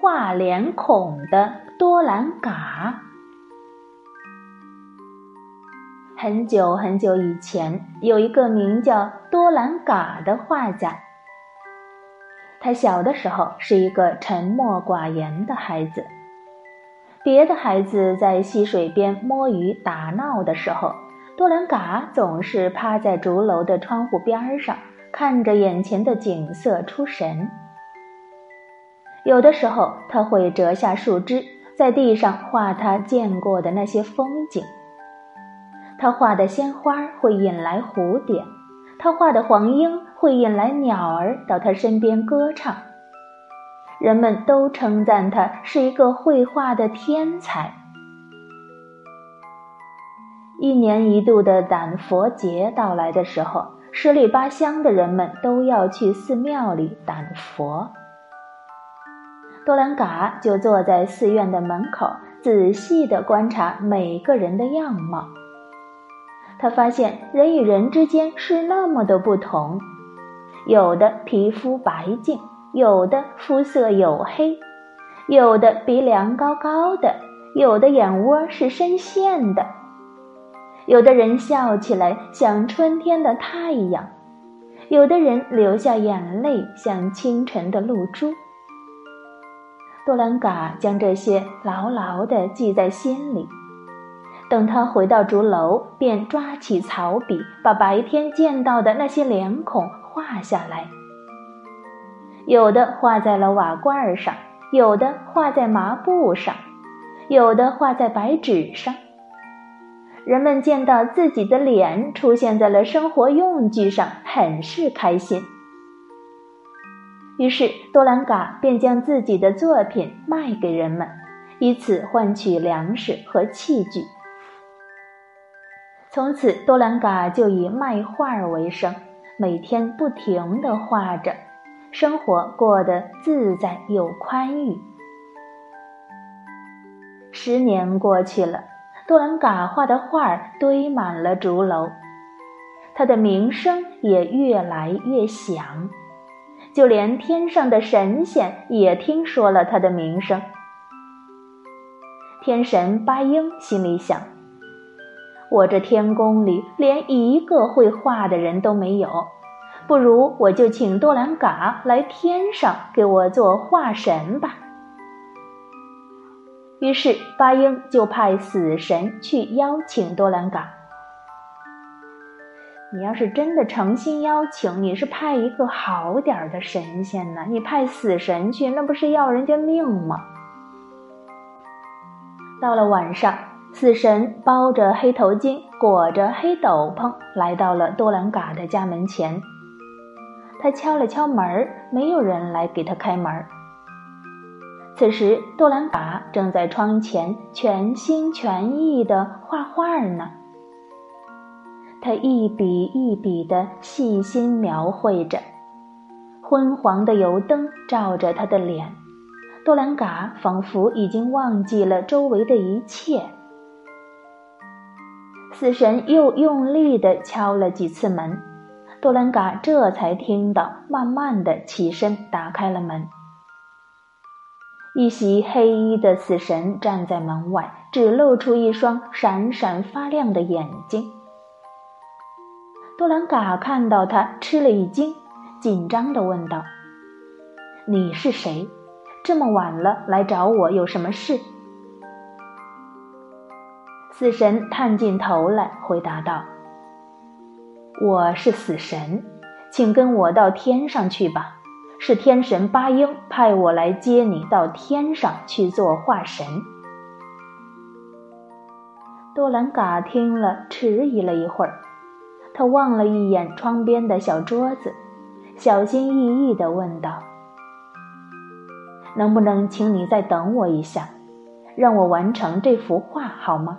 画脸孔的多兰嘎。很久很久以前，有一个名叫多兰嘎的画家。他小的时候是一个沉默寡言的孩子。别的孩子在溪水边摸鱼打闹的时候，多兰嘎总是趴在竹楼的窗户边上，看着眼前的景色出神。有的时候，他会折下树枝，在地上画他见过的那些风景。他画的鲜花会引来蝴蝶，他画的黄莺会引来鸟儿到他身边歌唱。人们都称赞他是一个绘画的天才。一年一度的胆佛节到来的时候，十里八乡的人们都要去寺庙里胆佛。多兰嘎就坐在寺院的门口，仔细地观察每个人的样貌。他发现人与人之间是那么的不同，有的皮肤白净，有的肤色黝黑，有的鼻梁高高的，有的眼窝是深陷的。有的人笑起来像春天的太阳，有的人流下眼泪像清晨的露珠。多兰嘎将这些牢牢地记在心里。等他回到竹楼，便抓起草笔，把白天见到的那些脸孔画下来。有的画在了瓦罐上，有的画在麻布上，有的画在白纸上。人们见到自己的脸出现在了生活用具上，很是开心。于是多兰嘎便将自己的作品卖给人们，以此换取粮食和器具。从此，多兰嘎就以卖画为生，每天不停地画着，生活过得自在又宽裕。十年过去了。多兰嘎画的画堆满了竹楼，他的名声也越来越响，就连天上的神仙也听说了他的名声。天神八英心里想：“我这天宫里连一个会画的人都没有，不如我就请多兰嘎来天上给我做画神吧。”于是，八英就派死神去邀请多兰嘎。你要是真的诚心邀请，你是派一个好点儿的神仙呢？你派死神去，那不是要人家命吗？到了晚上，死神包着黑头巾，裹着黑斗篷，来到了多兰嘎的家门前。他敲了敲门，没有人来给他开门。此时，多兰嘎正在窗前全心全意的画画呢。他一笔一笔地细心描绘着，昏黄的油灯照着他的脸，多兰嘎仿佛已经忘记了周围的一切。死神又用力地敲了几次门，多兰嘎这才听到，慢慢地起身打开了门。一袭黑衣的死神站在门外，只露出一双闪闪发亮的眼睛。多兰嘎看到他，吃了一惊，紧张地问道：“你是谁？这么晚了来找我有什么事？”死神探进头来，回答道：“我是死神，请跟我到天上去吧。”是天神八英派我来接你到天上去做化神。多兰嘎听了，迟疑了一会儿，他望了一眼窗边的小桌子，小心翼翼地问道：“能不能请你再等我一下，让我完成这幅画好吗？”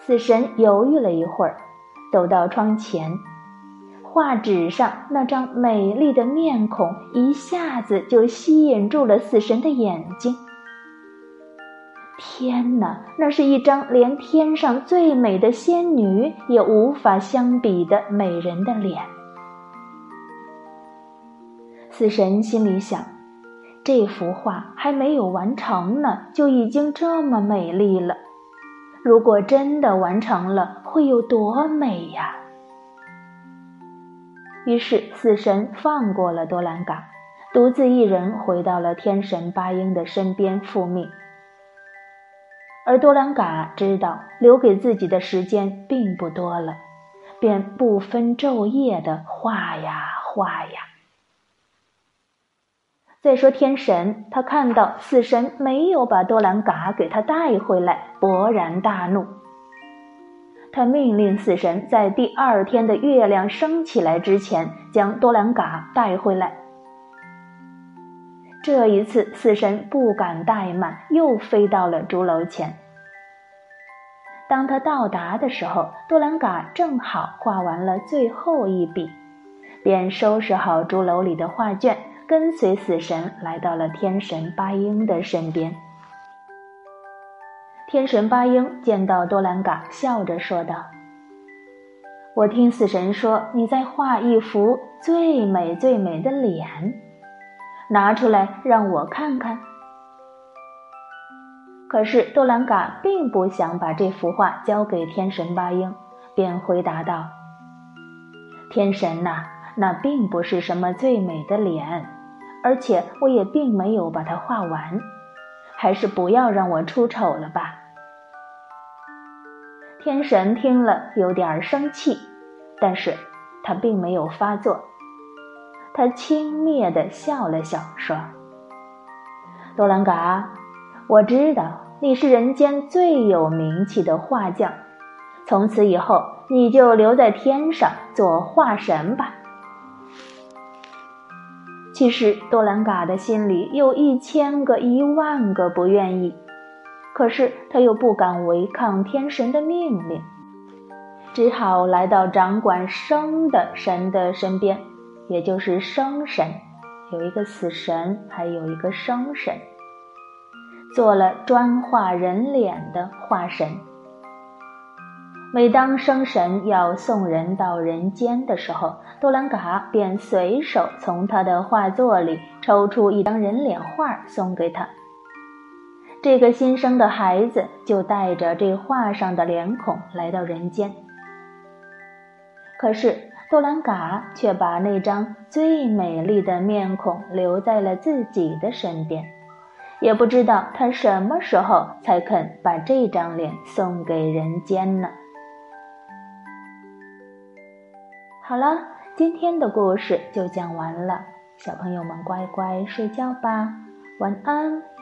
死神犹豫了一会儿，走到窗前。画纸上那张美丽的面孔一下子就吸引住了死神的眼睛。天哪，那是一张连天上最美的仙女也无法相比的美人的脸。死神心里想：这幅画还没有完成呢，就已经这么美丽了。如果真的完成了，会有多美呀！于是死神放过了多兰嘎，独自一人回到了天神巴音的身边复命。而多兰嘎知道留给自己的时间并不多了，便不分昼夜的画呀画呀。再说天神，他看到死神没有把多兰嘎给他带回来，勃然大怒。他命令死神在第二天的月亮升起来之前将多兰嘎带回来。这一次，死神不敢怠慢，又飞到了竹楼前。当他到达的时候，多兰嘎正好画完了最后一笔，便收拾好竹楼里的画卷。跟随死神来到了天神巴音的身边。天神巴音见到多兰嘎，笑着说道：“我听死神说你在画一幅最美最美的脸，拿出来让我看看。”可是多兰嘎并不想把这幅画交给天神巴音，便回答道：“天神呐。”那并不是什么最美的脸，而且我也并没有把它画完，还是不要让我出丑了吧。天神听了有点生气，但是他并没有发作，他轻蔑地笑了笑，说：“多兰嘎，我知道你是人间最有名气的画匠，从此以后你就留在天上做画神吧。”其实多兰嘎的心里有一千个、一万个不愿意，可是他又不敢违抗天神的命令，只好来到掌管生的神的身边，也就是生神，有一个死神，还有一个生神，做了专画人脸的画神。每当生神要送人到人间的时候，多兰嘎便随手从他的画作里抽出一张人脸画送给他。这个新生的孩子就带着这画上的脸孔来到人间。可是多兰嘎却把那张最美丽的面孔留在了自己的身边，也不知道他什么时候才肯把这张脸送给人间呢。好了，今天的故事就讲完了，小朋友们乖乖睡觉吧，晚安。